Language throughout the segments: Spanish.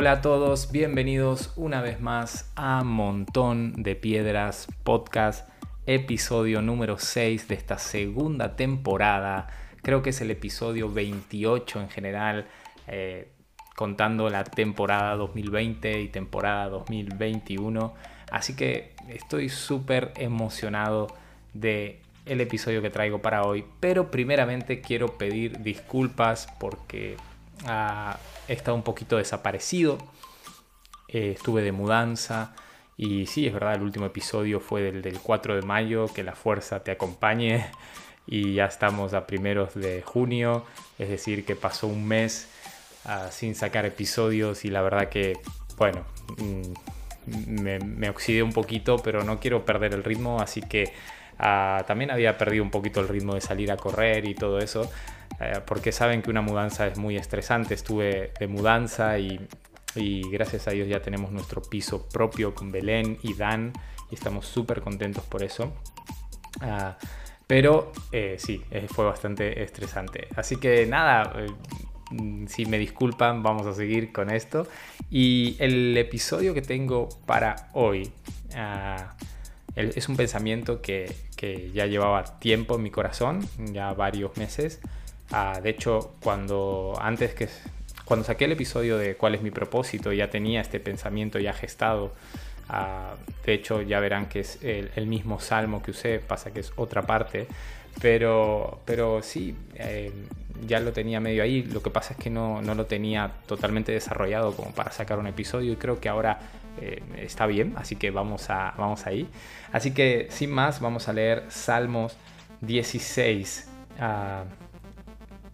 Hola a todos, bienvenidos una vez más a Montón de Piedras Podcast, episodio número 6 de esta segunda temporada. Creo que es el episodio 28 en general, eh, contando la temporada 2020 y temporada 2021. Así que estoy súper emocionado de el episodio que traigo para hoy, pero primeramente quiero pedir disculpas porque ah, he estado un poquito desaparecido, eh, estuve de mudanza y sí, es verdad, el último episodio fue del, del 4 de mayo, que la fuerza te acompañe. Y ya estamos a primeros de junio, es decir, que pasó un mes ah, sin sacar episodios y la verdad que, bueno, mm, me, me oxidé un poquito, pero no quiero perder el ritmo, así que Ah, también había perdido un poquito el ritmo de salir a correr y todo eso, eh, porque saben que una mudanza es muy estresante. Estuve de mudanza y, gracias a Dios ya tenemos nuestro piso propio con Belén y Dan y estamos súper contentos por eso. Ah, pero eh, sí, eh, fue bastante estresante. Así que nada, si me disculpan, vamos a seguir con esto. Y el episodio que tengo para hoy ah, es un pensamiento que, ya llevaba tiempo en mi corazón, ya varios meses. Ah, de hecho, cuando antes que cuando saqué el episodio de cuál es mi propósito, ya tenía este pensamiento ya gestado. Ah, de hecho, ya verán que es el, mismo salmo que usé, pasa que es otra parte. Pero, pero sí, eh, ya lo tenía medio ahí. Lo que pasa es que no, no, lo tenía totalmente desarrollado como para sacar un episodio y creo que ahora eh, está bien, así que vamos, a, vamos ahí. Así que sin más, vamos a leer Salmos 16. Ah,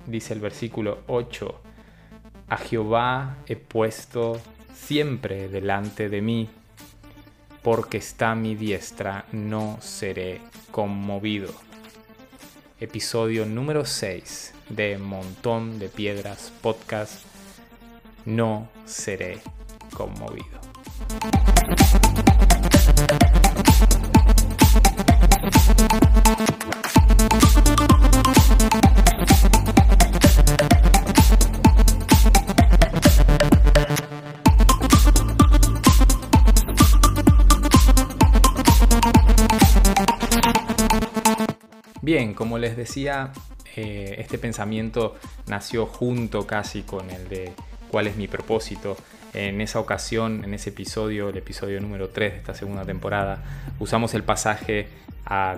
dice el versículo 8. A Jehová he puesto siempre delante de mí, porque está mi diestra, no seré conmovido. Episodio número 6 de Montón de Piedras Podcast. No seré conmovido. Bien, como les decía, eh, este pensamiento nació junto casi con el de cuál es mi propósito en esa ocasión, en ese episodio, el episodio número 3 de esta segunda temporada, usamos el pasaje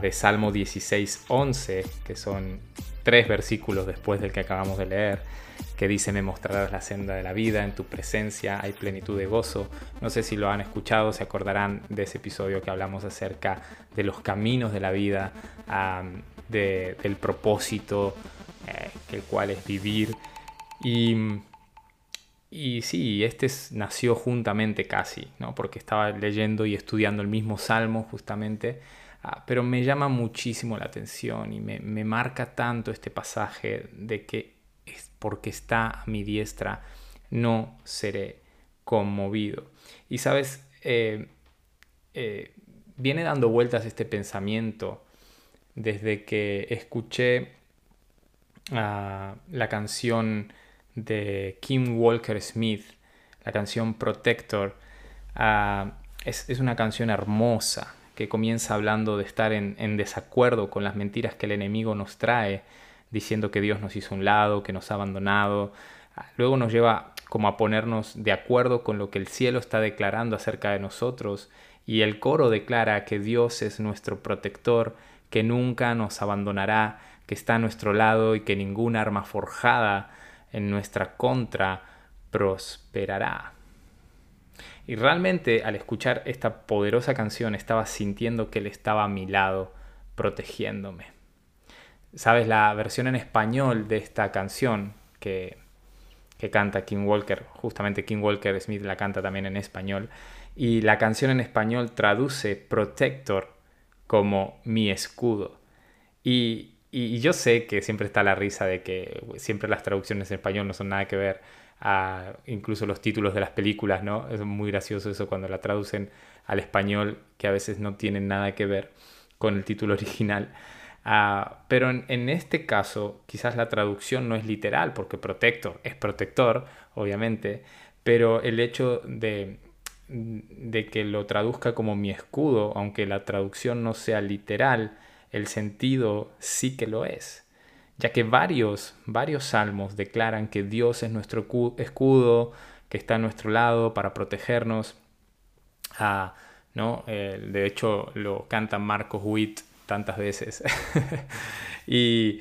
de Salmo 16.11, que son tres versículos después del que acabamos de leer, que dice, me mostrarás la senda de la vida, en tu presencia hay plenitud de gozo. No sé si lo han escuchado, se acordarán de ese episodio que hablamos acerca de los caminos de la vida, del propósito, eh, el cual es vivir. Y y sí, este nació juntamente casi, ¿no? porque estaba leyendo y estudiando el mismo salmo justamente, ah, pero me llama muchísimo la atención y me, marca tanto este pasaje de que es porque está a mi diestra no seré conmovido. Y sabes, eh, eh, viene dando vueltas este pensamiento desde que escuché ah, la canción de Kim Walker Smith, la canción Protector. Ah, es, una canción hermosa que comienza hablando de estar en, desacuerdo con las mentiras que el enemigo nos trae, diciendo que Dios nos hizo un lado, que nos ha abandonado. Ah, luego nos lleva como a ponernos de acuerdo con lo que el cielo está declarando acerca de nosotros y el coro declara que Dios es nuestro protector, que nunca nos abandonará, que está a nuestro lado y que ninguna arma forjada en nuestra contra prosperará. Y realmente al escuchar esta poderosa canción estaba sintiendo que Él estaba a mi lado, protegiéndome. ¿Sabes? La versión en español de esta canción que, que canta King Walker, justamente King Walker Smith la canta también en español, y la canción en español traduce protector como mi escudo. Y, y, yo sé que siempre está la risa de que siempre las traducciones en español no son nada que ver a incluso los títulos de las películas, ¿no? Es muy gracioso eso cuando la traducen al español, que a veces no tienen nada que ver con el título original. Ah, pero en, en, este caso, quizás la traducción no es literal, porque protector es protector, obviamente, pero el hecho de, de que lo traduzca como mi escudo, aunque la traducción no sea literal, el sentido sí que lo es, ya que varios, varios salmos declaran que Dios es nuestro escudo, que está a nuestro lado para protegernos. Ah, ¿no? Eh, de hecho, lo canta Marcos Witt tantas veces. y,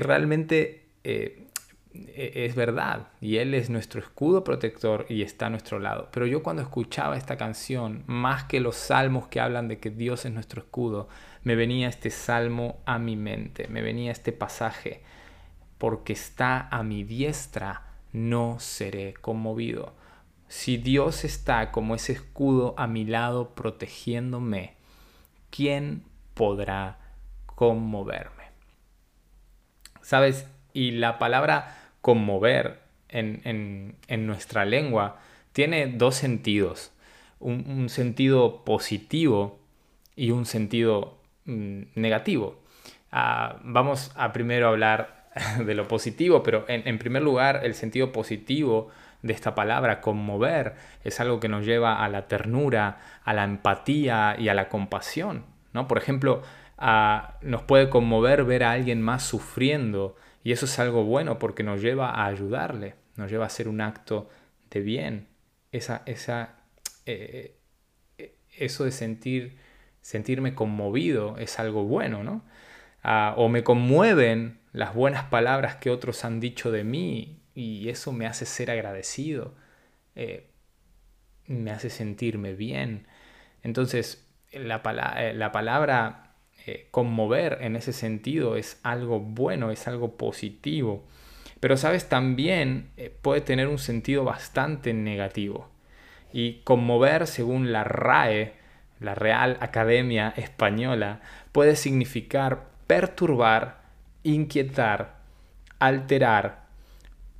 realmente eh, es verdad, y Él es nuestro escudo protector y está a nuestro lado. Pero yo cuando escuchaba esta canción, más que los salmos que hablan de que Dios es nuestro escudo, me venía este salmo a mi mente, me venía este pasaje, porque está a mi diestra, no seré conmovido. Si Dios está como ese escudo a mi lado protegiéndome, ¿quién podrá conmoverme? ¿Sabes? Y la palabra conmover en, nuestra lengua tiene dos sentidos. Un, sentido positivo y un sentido mm, negativo. Ah, vamos a primero hablar de lo positivo, pero en, primer lugar el sentido positivo de esta palabra, conmover, es algo que nos lleva a la ternura, a la empatía y a la compasión. ¿no? Por ejemplo, nos puede conmover ver a alguien más sufriendo y eso es algo bueno porque nos lleva a ayudarle, nos lleva a hacer un acto de bien. Esa, esa, eh, eh, eso de sentir, sentirme conmovido es algo bueno, ¿no? Ah, o me conmueven las buenas palabras que otros han dicho de mí y eso me hace ser agradecido, eh, me hace sentirme bien. Entonces, la, la palabra eh, conmover en ese sentido es algo bueno, es algo positivo. Pero sabes, también eh, puede tener un sentido bastante negativo. Y conmover, según la RAE, la Real Academia Española, puede significar perturbar, inquietar, alterar,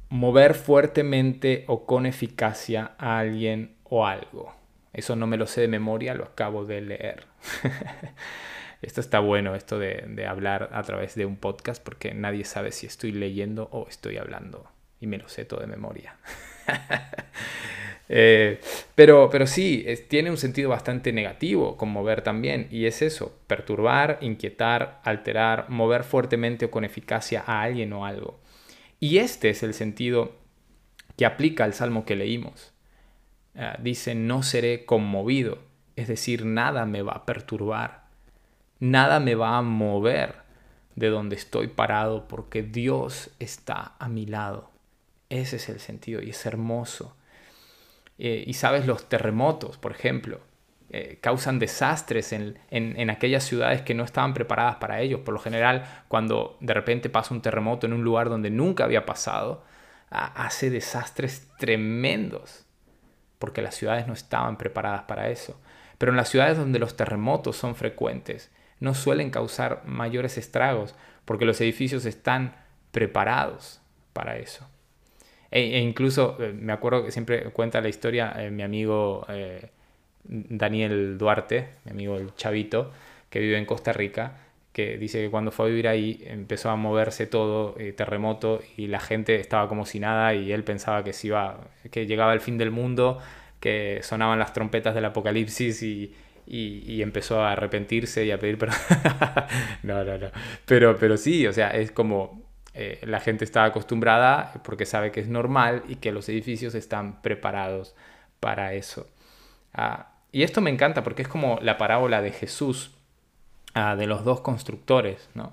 mover fuertemente o con eficacia a alguien o algo. Eso no me lo sé de memoria, lo acabo de leer. Esto está bueno, esto de, hablar a través de un podcast, porque nadie sabe si estoy leyendo o estoy hablando. Y me lo sé todo de memoria. Eh, pero, pero sí, tiene un sentido bastante negativo, conmover también, y es eso, perturbar, inquietar, alterar, mover fuertemente o con eficacia a alguien o algo. Y este es el sentido que aplica al salmo que leímos. Ah, dice, no seré conmovido, es decir, nada me va a perturbar, Nada me va a mover de donde estoy parado porque Dios está a mi lado. Ese es el sentido y es hermoso. Eh, y sabes, los terremotos, por ejemplo, eh, causan desastres en, aquellas ciudades que no estaban preparadas para ellos. Por lo general, cuando de repente pasa un terremoto en un lugar donde nunca había pasado, hace desastres tremendos, porque las ciudades no estaban preparadas para eso. Pero en las ciudades donde los terremotos son frecuentes, no suelen causar mayores estragos porque los edificios están preparados para eso. E, e incluso eh, me acuerdo que siempre cuenta la historia eh, mi amigo eh, Daniel Duarte, mi amigo el Chavito, que vive en Costa Rica, que dice que cuando fue a vivir ahí empezó a moverse todo, terremoto, y la gente estaba como si nada y él pensaba que, se iba, que llegaba el fin del mundo, que sonaban las trompetas del apocalipsis y, y, empezó a arrepentirse y a pedir perdón. no, no, no. Pero, pero sí, o sea, es como eh, la gente está acostumbrada porque sabe que es normal y que los edificios están preparados para eso. Ah, y esto me encanta porque es como la parábola de Jesús, ah, de los dos constructores, ¿no?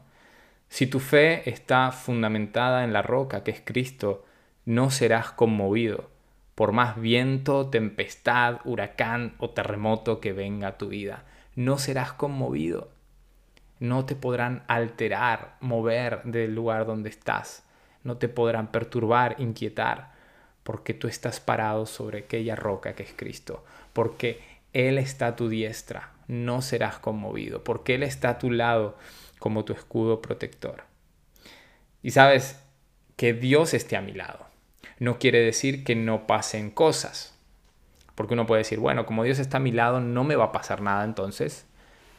Si tu fe está fundamentada en la roca que es Cristo, no serás conmovido por más viento, tempestad, huracán o terremoto que venga a tu vida. No serás conmovido. No te podrán alterar, mover del lugar donde estás. No te podrán perturbar, inquietar, porque tú estás parado sobre aquella roca que es Cristo. Porque Él está a tu diestra. No serás conmovido, porque Él está a tu lado como tu escudo protector. Y sabes que Dios esté a mi lado no quiere decir que no pasen cosas. Porque uno puede decir, bueno, como Dios está a mi lado, no me va a pasar nada entonces.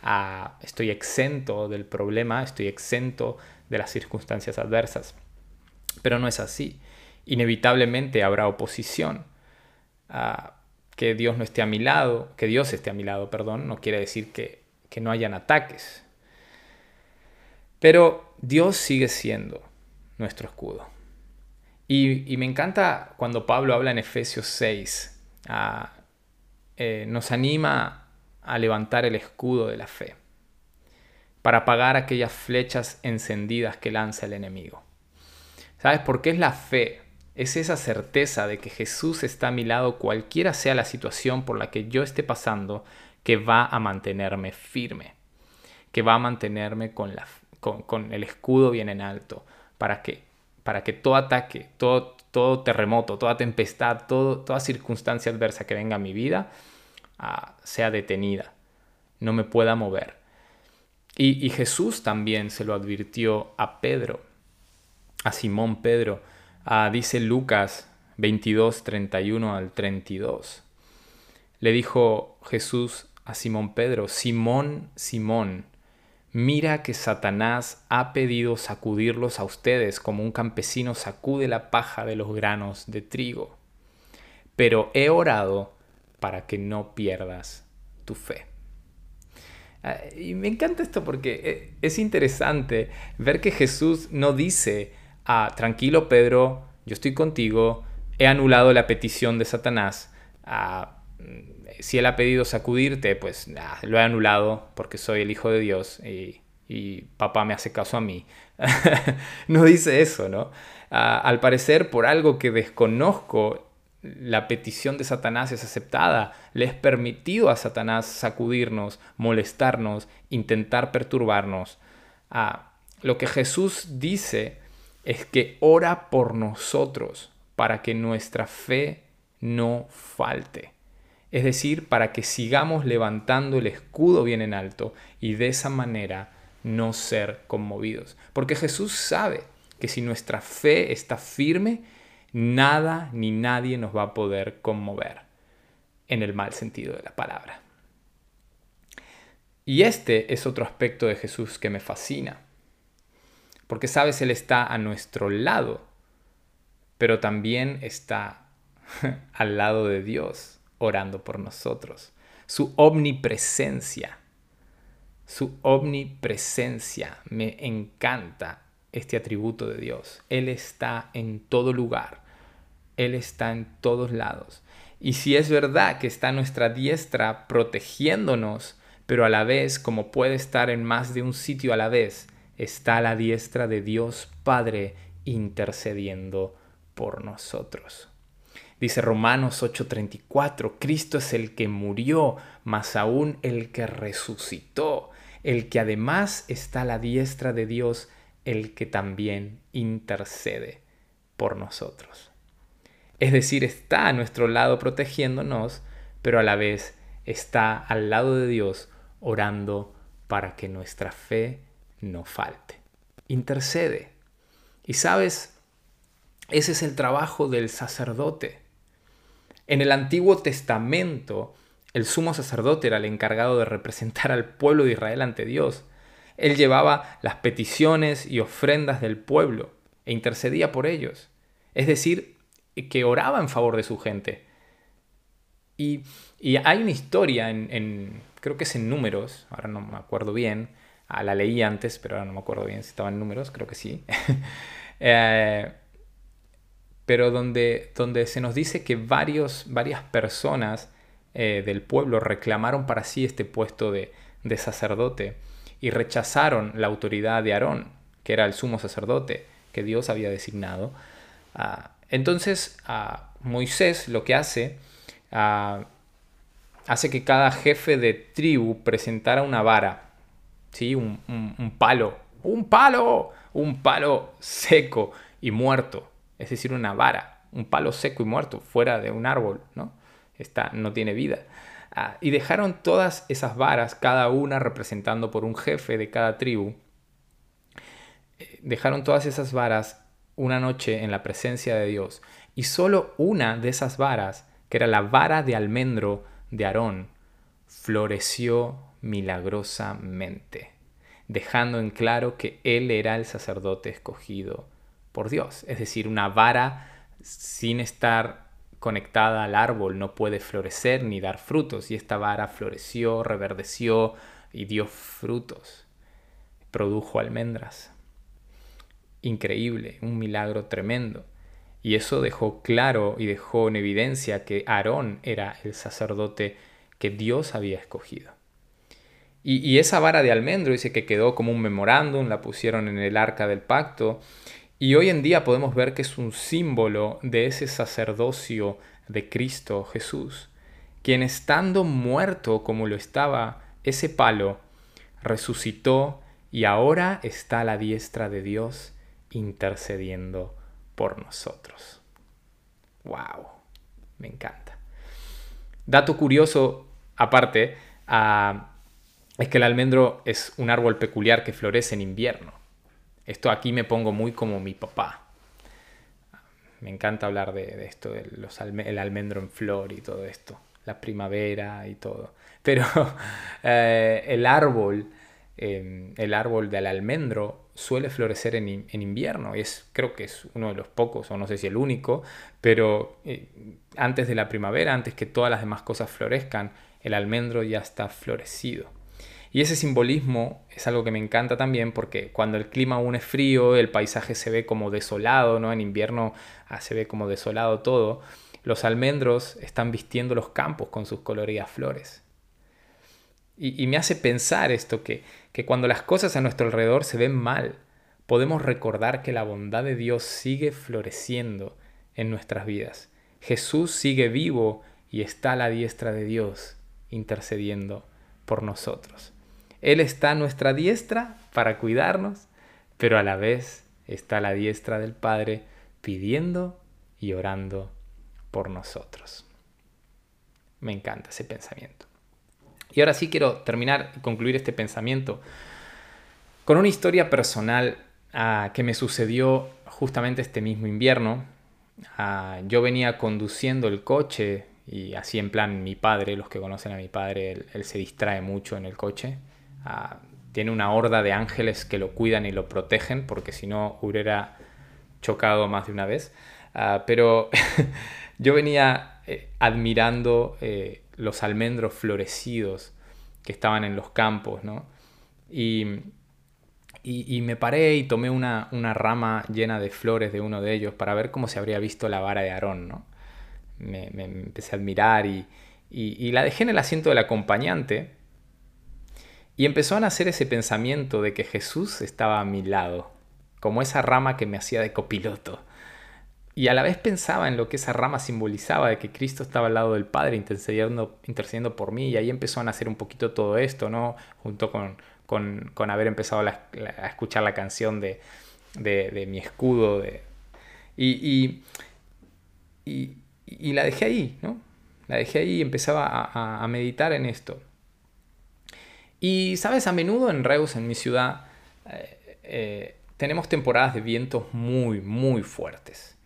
Ah, estoy exento del problema, estoy exento de las circunstancias adversas. Pero no es así. Inevitablemente habrá oposición. Ah, que Dios no esté a mi lado, que Dios esté a mi lado, perdón, no quiere decir que, no hayan ataques. Pero Dios sigue siendo nuestro escudo. Y, me encanta cuando Pablo habla en Efesios 6, ah, eh, nos anima a levantar el escudo de la fe para apagar aquellas flechas encendidas que lanza el enemigo. ¿Sabes por qué es la fe? es esa certeza de que Jesús está a mi lado cualquiera sea la situación por la que yo esté pasando, que va a mantenerme firme, que va a mantenerme con, el escudo bien en alto, para que, para que todo ataque, todo, terremoto, toda tempestad, todo, toda circunstancia adversa que venga a mi vida ah, sea detenida, no me pueda mover. Y, y Jesús también se lo advirtió a Pedro, a Simón Pedro, Ah, dice Lucas 22, 31 al 32. Le dijo Jesús a Simón Pedro, Simón, Simón, mira que Satanás ha pedido sacudirlos a ustedes como un campesino sacude la paja de los granos de trigo. Pero he orado para que no pierdas tu fe. Ah, y me encanta esto porque eh, es interesante ver que Jesús no dice, ah, tranquilo Pedro, yo estoy contigo, he anulado la petición de Satanás, ah, si él ha pedido sacudirte, pues lo he anulado porque soy el Hijo de Dios y, papá me hace caso a mí. no dice eso, ¿no? Ah, al parecer, por algo que desconozco, la petición de Satanás es aceptada. Le es permitido a Satanás sacudirnos, molestarnos, intentar perturbarnos. Ah, lo que Jesús dice es que ora por nosotros para que nuestra fe no falte. Es decir, para que sigamos levantando el escudo bien en alto y de esa manera no ser conmovidos. Porque Jesús sabe que si nuestra fe está firme, nada ni nadie nos va a poder conmover en el mal sentido de la palabra. Y este es otro aspecto de Jesús que me fascina. Porque sabes, Él está a nuestro lado, pero también está al lado de Dios, orando por nosotros. Su omnipresencia, su omnipresencia, me encanta este atributo de Dios. Él está en todo lugar, Él está en todos lados. Y si es verdad que está nuestra diestra protegiéndonos, pero a la vez, como puede estar en más de un sitio a la vez, está la diestra de Dios Padre intercediendo por nosotros. Dice Romanos 8:34, Cristo es el que murió, más aún el que resucitó, el que además está a la diestra de Dios, el que también intercede por nosotros. Es decir, está a nuestro lado protegiéndonos, pero a la vez está al lado de Dios orando para que nuestra fe no falte. Intercede. Y sabes, ese es el trabajo del sacerdote. En el Antiguo Testamento, el sumo sacerdote era el encargado de representar al pueblo de Israel ante Dios. Él llevaba las peticiones y ofrendas del pueblo e intercedía por ellos. Es decir, que oraba en favor de su gente. Y, hay una historia en, creo que es en números, ahora no me acuerdo bien, Ah, la leí antes, pero ahora no me acuerdo bien si estaban números, creo que sí. Eh, pero donde, donde se nos dice que varios, varias personas eh, del pueblo reclamaron para sí este puesto de, sacerdote y rechazaron la autoridad de Aarón, que era el sumo sacerdote que Dios había designado. Ah, entonces Moisés lo que hace, ah, hace que cada jefe de tribu presentara una vara ¿sí? Un, palo, un palo, un palo seco y muerto, es decir, una vara, un palo seco y muerto fuera de un árbol, ¿no? Está, no tiene vida. Ah, y dejaron todas esas varas, cada una representando por un jefe de cada tribu, eh, dejaron todas esas varas una noche en la presencia de Dios. Y solo una de esas varas, que era la vara de almendro de Aarón, floreció milagrosamente, dejando en claro que él era el sacerdote escogido por Dios. Es decir, una vara sin estar conectada al árbol no puede florecer ni dar frutos, y esta vara floreció, reverdeció y dio frutos, produjo almendras. Increíble, un milagro tremendo. Y eso dejó claro y dejó en evidencia que Aarón era el sacerdote que Dios había escogido. Y, esa vara de almendro dice que quedó como un memorándum, la pusieron en el arca del pacto. Y hoy en día podemos ver que es un símbolo de ese sacerdocio de Cristo Jesús, quien estando muerto como lo estaba ese palo, resucitó y ahora está a la diestra de Dios intercediendo por nosotros. ¡Wow! Me encanta. Dato curioso, aparte, a es que el almendro es un árbol peculiar que florece en invierno. Esto aquí me pongo muy como mi papá. Me encanta hablar de, esto, el almendro en flor y todo esto, la primavera y todo. Pero eh, el árbol, em, el árbol del almendro suele florecer en, invierno y es, creo que es uno de los pocos, o no sé si el único, pero eh, antes de la primavera, antes que todas las demás cosas florezcan, el almendro ya está florecido. Y ese simbolismo es algo que me encanta también porque cuando el clima aún es frío, el paisaje se ve como desolado, ¿no? En invierno ah, se ve como desolado todo. Los almendros están vistiendo los campos con sus coloridas flores. Y, me hace pensar esto, que, que cuando las cosas a nuestro alrededor se ven mal, podemos recordar que la bondad de Dios sigue floreciendo en nuestras vidas. Jesús sigue vivo y está a la diestra de Dios intercediendo por nosotros. Él está a nuestra diestra para cuidarnos, pero a la vez está la diestra del Padre pidiendo y orando por nosotros. Me encanta ese pensamiento. Y ahora sí quiero terminar y concluir este pensamiento con una historia personal ah, que me sucedió justamente este mismo invierno. Ah, yo venía conduciendo el coche y así en plan mi padre, los que conocen a mi padre, él se distrae mucho en el coche Ah, tiene una horda de ángeles que lo cuidan y lo protegen, porque si no hubiera chocado más de una vez. Ah, pero yo venía eh, admirando eh, los almendros florecidos que estaban en los campos, ¿no? Y, y, me paré y tomé una, una, rama llena de flores de uno de ellos para ver cómo se habría visto la vara de Aarón, ¿no? Me, empecé a admirar y, y, la dejé en el asiento del acompañante y empezó a nacer ese pensamiento de que Jesús estaba a mi lado, como esa rama que me hacía de copiloto. Y a la vez pensaba en lo que esa rama simbolizaba, de que Cristo estaba al lado del Padre intercediendo, intercediendo por mí, y ahí empezó a nacer un poquito todo esto, ¿no? Junto con, con, haber empezado a escuchar la canción de, de, mi escudo. De, y, y, y, la dejé ahí, ¿no? La dejé ahí y empezaba a, a meditar en esto. Y, sabes, a menudo en Reus, en mi ciudad, eh, eh, tenemos temporadas de vientos muy, muy fuertes.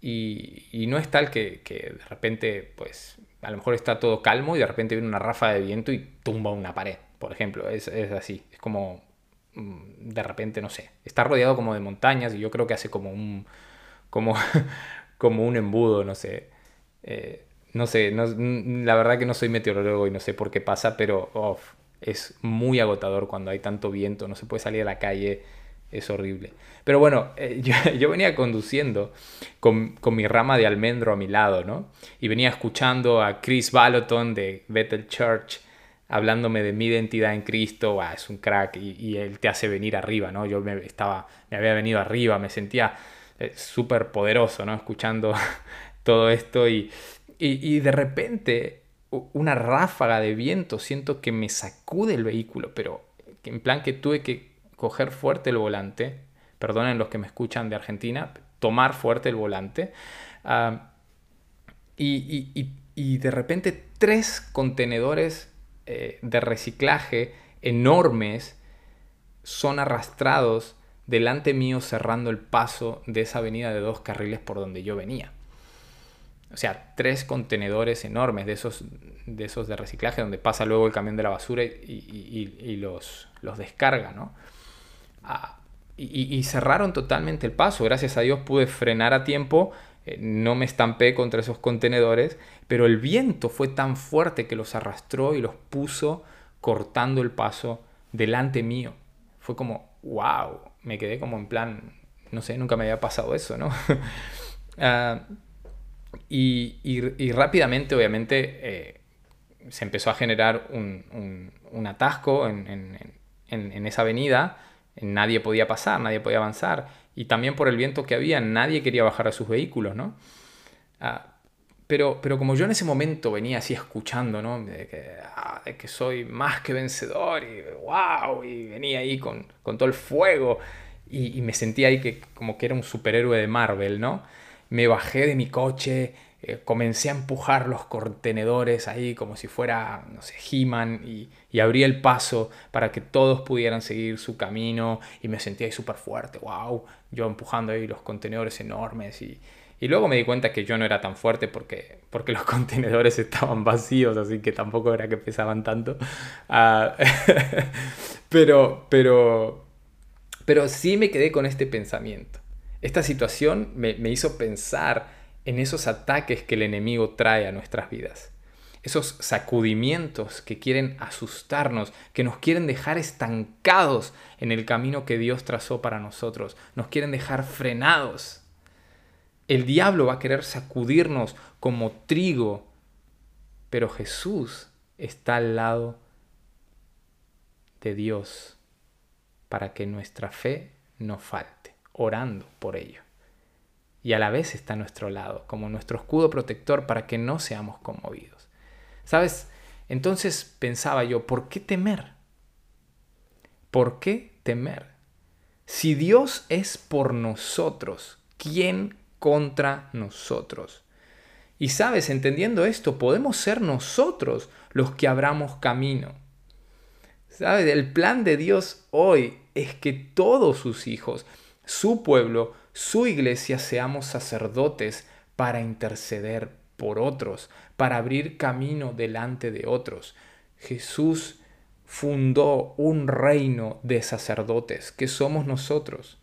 Y, no es tal que, de repente, pues, a lo mejor está todo calmo y de repente viene una ráfaga de viento y tumba una pared, por ejemplo. Es, así, es como, mm, de repente, no sé, está rodeado como de montañas y yo creo que hace como un, como, como un embudo, no sé. Eh, no sé, la verdad que no soy meteorólogo y no sé por qué pasa, pero es muy agotador cuando hay tanto viento, no se puede salir a la calle, es horrible. Pero bueno, eh, yo, venía conduciendo con, mi rama de almendro a mi lado, ¿no? Y venía escuchando a Chris Baloton de Bethel Church hablándome de mi identidad en Cristo, es un crack y, él te hace venir arriba, ¿no? Yo me, estaba, me había venido arriba, me sentía eh, súper poderoso, ¿no? Escuchando todo esto y, y de repente una ráfaga de viento, siento que me sacude el vehículo, pero en plan que tuve que coger fuerte el volante, perdonen los que me escuchan de Argentina, tomar fuerte el volante, ah, y, de repente tres contenedores eh, de reciclaje enormes son arrastrados delante mío cerrando el paso de esa avenida de dos carriles por donde yo venía. O sea, tres contenedores enormes de esos, de esos de reciclaje donde pasa luego el camión de la basura y, los, los, descarga, ¿no? Ah, y, cerraron totalmente el paso. Gracias a Dios pude frenar a tiempo eh, no me estampé contra esos contenedores, pero el viento fue tan fuerte que los arrastró y los puso cortando el paso delante mío. Fue como, wow, me quedé como en plan, no sé, nunca me había pasado eso, ¿no? Ah, y, rápidamente, obviamente, eh, se empezó a generar un, atasco en, esa avenida. Nadie podía pasar, nadie podía avanzar. Y también por el viento que había, nadie quería bajar a sus vehículos, ¿no? Ah, pero, pero como yo en ese momento venía así escuchando, ¿no? De que, ah, que soy más que vencedor y wow, y venía ahí con, con todo el fuego y, me sentía ahí que como que era un superhéroe de Marvel, ¿no? Me bajé de mi coche, eh, comencé a empujar los contenedores ahí como si fuera, no sé, He-Man y, y, abrí el paso para que todos pudieran seguir su camino y me sentía ahí súper fuerte, wow, yo empujando ahí los contenedores enormes y, y luego me di cuenta que yo no era tan fuerte porque, porque los contenedores estaban vacíos, así que tampoco era que pesaban tanto. Ah, pero, pero, pero sí me quedé con este pensamiento. Esta situación me, hizo pensar en esos ataques que el enemigo trae a nuestras vidas. Esos sacudimientos que quieren asustarnos, que nos quieren dejar estancados en el camino que Dios trazó para nosotros, nos quieren dejar frenados. El diablo va a querer sacudirnos como trigo, pero Jesús está al lado de Dios para que nuestra fe no falte, orando por ello. Y a la vez está a nuestro lado, como nuestro escudo protector para que no seamos conmovidos. ¿Sabes? Entonces pensaba yo, ¿por qué temer? ¿Por qué temer? Si Dios es por nosotros, ¿quién contra nosotros. Y sabes, entendiendo esto, podemos ser nosotros los que abramos camino. ¿Sabes? El plan de Dios hoy es que todos sus hijos, su pueblo, su iglesia seamos sacerdotes para interceder por otros, para abrir camino delante de otros. Jesús fundó un reino de sacerdotes que somos nosotros,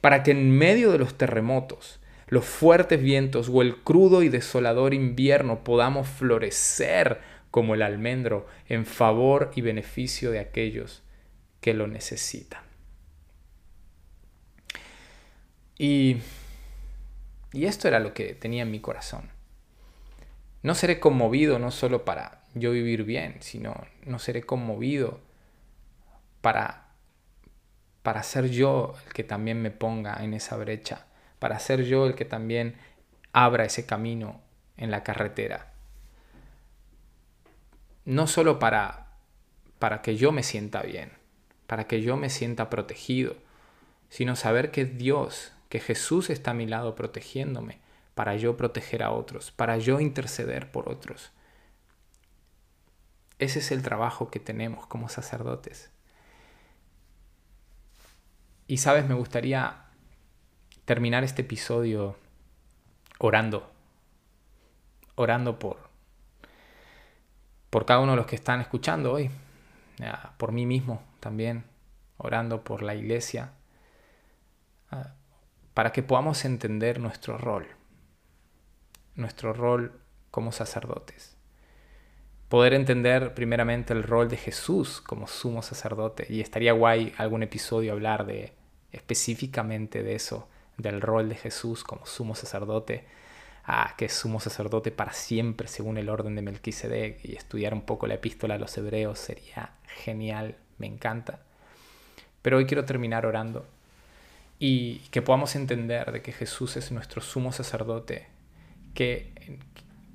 para que en medio de los terremotos, los fuertes vientos o el crudo y desolador invierno podamos florecer como el almendro en favor y beneficio de aquellos que lo necesitan. Y, y esto era lo que tenía en mi corazón. No seré conmovido no solo para yo vivir bien, sino no seré conmovido para, para ser yo el que también me ponga en esa brecha para ser yo el que también abra ese camino en la carretera. No solo para, para que yo me sienta bien, para que yo me sienta protegido, sino saber que Dios, que Jesús está a mi lado protegiéndome, para yo proteger a otros, para yo interceder por otros. Ese es el trabajo que tenemos como sacerdotes. Y sabes, me gustaría terminar este episodio orando. Orando por, por cada uno de los que están escuchando hoy. Por mí mismo también. Orando por la iglesia. Para que podamos entender nuestro rol. Nuestro rol como sacerdotes. Poder entender primeramente el rol de Jesús como sumo sacerdote. Y estaría guay algún episodio hablar de específicamente de eso del rol de Jesús como sumo sacerdote, a que es sumo sacerdote para siempre según el orden de Melquisedec y estudiar un poco la epístola a los hebreos sería genial, me encanta. Pero hoy quiero terminar orando y que podamos entender de que Jesús es nuestro sumo sacerdote, que,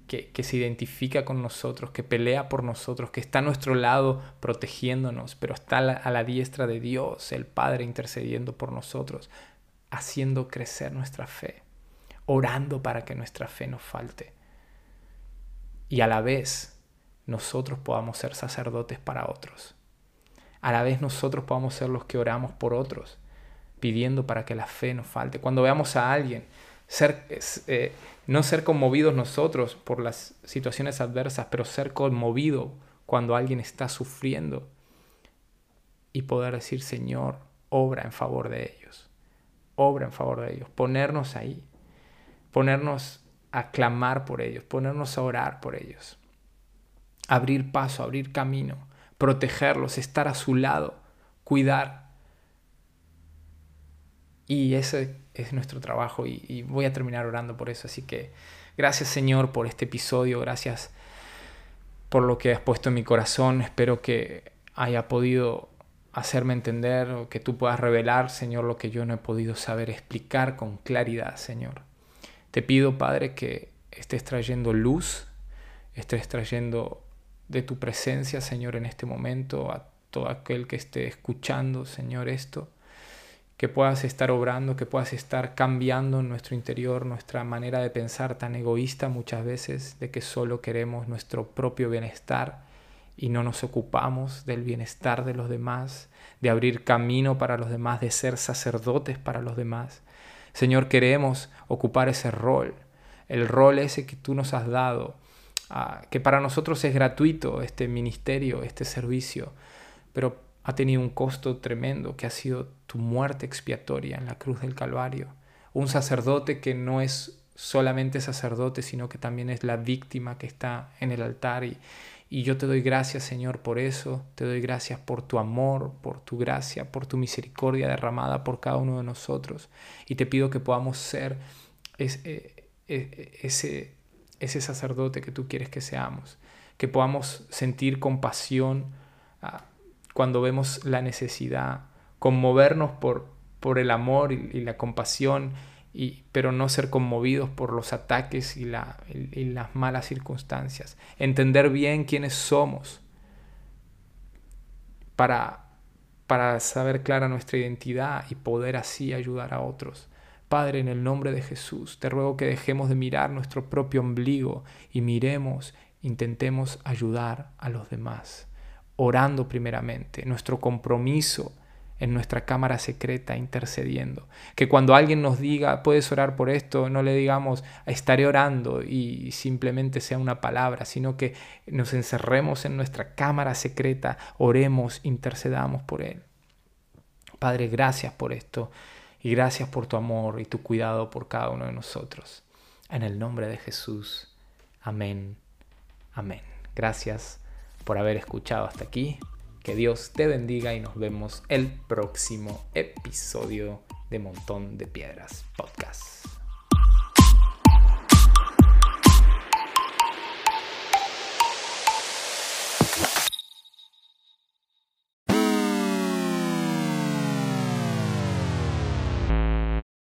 que, se identifica con nosotros, que pelea por nosotros, que está a nuestro lado protegiéndonos, pero está a la diestra de Dios, el Padre, intercediendo por nosotros haciendo crecer nuestra fe, orando para que nuestra fe no falte. Y a la vez nosotros podamos ser sacerdotes para otros. A la vez nosotros podamos ser los que oramos por otros, pidiendo para que la fe no falte. Cuando veamos a alguien, ser, eh, no ser conmovidos nosotros por las situaciones adversas, pero ser conmovido cuando alguien está sufriendo y poder decir, Señor, obra en favor de ellos obra en favor de ellos, ponernos ahí. ponernos a clamar por ellos, ponernos a orar por ellos, abrir paso, abrir camino, protegerlos, estar a su lado, cuidar. Y ese es nuestro trabajo y, voy a terminar orando por eso. Así que gracias Señor por este episodio, gracias por lo que has puesto en mi corazón. Espero que haya podido hacerme entender o que tú puedas revelar, Señor, lo que yo no he podido saber explicar con claridad, Señor. Te pido, Padre, que estés trayendo luz, estés trayendo de tu presencia, Señor, en este momento a todo aquel que esté escuchando, Señor, esto. Que puedas estar obrando, que puedas estar cambiando en nuestro interior nuestra manera de pensar tan egoísta muchas veces, de que solo queremos nuestro propio bienestar y no nos ocupamos del bienestar de los demás, de abrir camino para los demás, de ser sacerdotes para los demás. Señor, queremos ocupar ese rol, el rol ese que tú nos has dado, ah, que para nosotros es gratuito este ministerio, este servicio, pero ha tenido un costo tremendo que ha sido tu muerte expiatoria en la cruz del Calvario. Un sacerdote que no es solamente sacerdote, sino que también es la víctima que está en el altar y, yo te doy gracias, Señor, por eso. Te doy gracias por tu amor, por tu gracia, por tu misericordia derramada por cada uno de nosotros. Y te pido que podamos ser ese, ese, ese sacerdote que tú quieres que seamos. Que podamos sentir compasión ah, cuando vemos la necesidad. Conmovernos por, por el amor y la compasión pero no ser conmovidos por los ataques y, las malas circunstancias. Entender bien quiénes somos para, para saber clara nuestra identidad y poder así ayudar a otros. Padre, en el nombre de Jesús, te ruego que dejemos de mirar nuestro propio ombligo y miremos, intentemos ayudar a los demás, orando primeramente. Nuestro compromiso en nuestra cámara secreta intercediendo. Que cuando alguien nos diga, puedes orar por esto, no le digamos, estaré orando y simplemente sea una palabra, sino que nos encerremos en nuestra cámara secreta, oremos, intercedamos por Él. Padre, gracias por esto y gracias por tu amor y tu cuidado por cada uno de nosotros. En el nombre de Jesús. Amén. Amén. Gracias por haber escuchado hasta aquí. Que Dios te bendiga y nos vemos el próximo episodio de Montón de Piedras Podcast.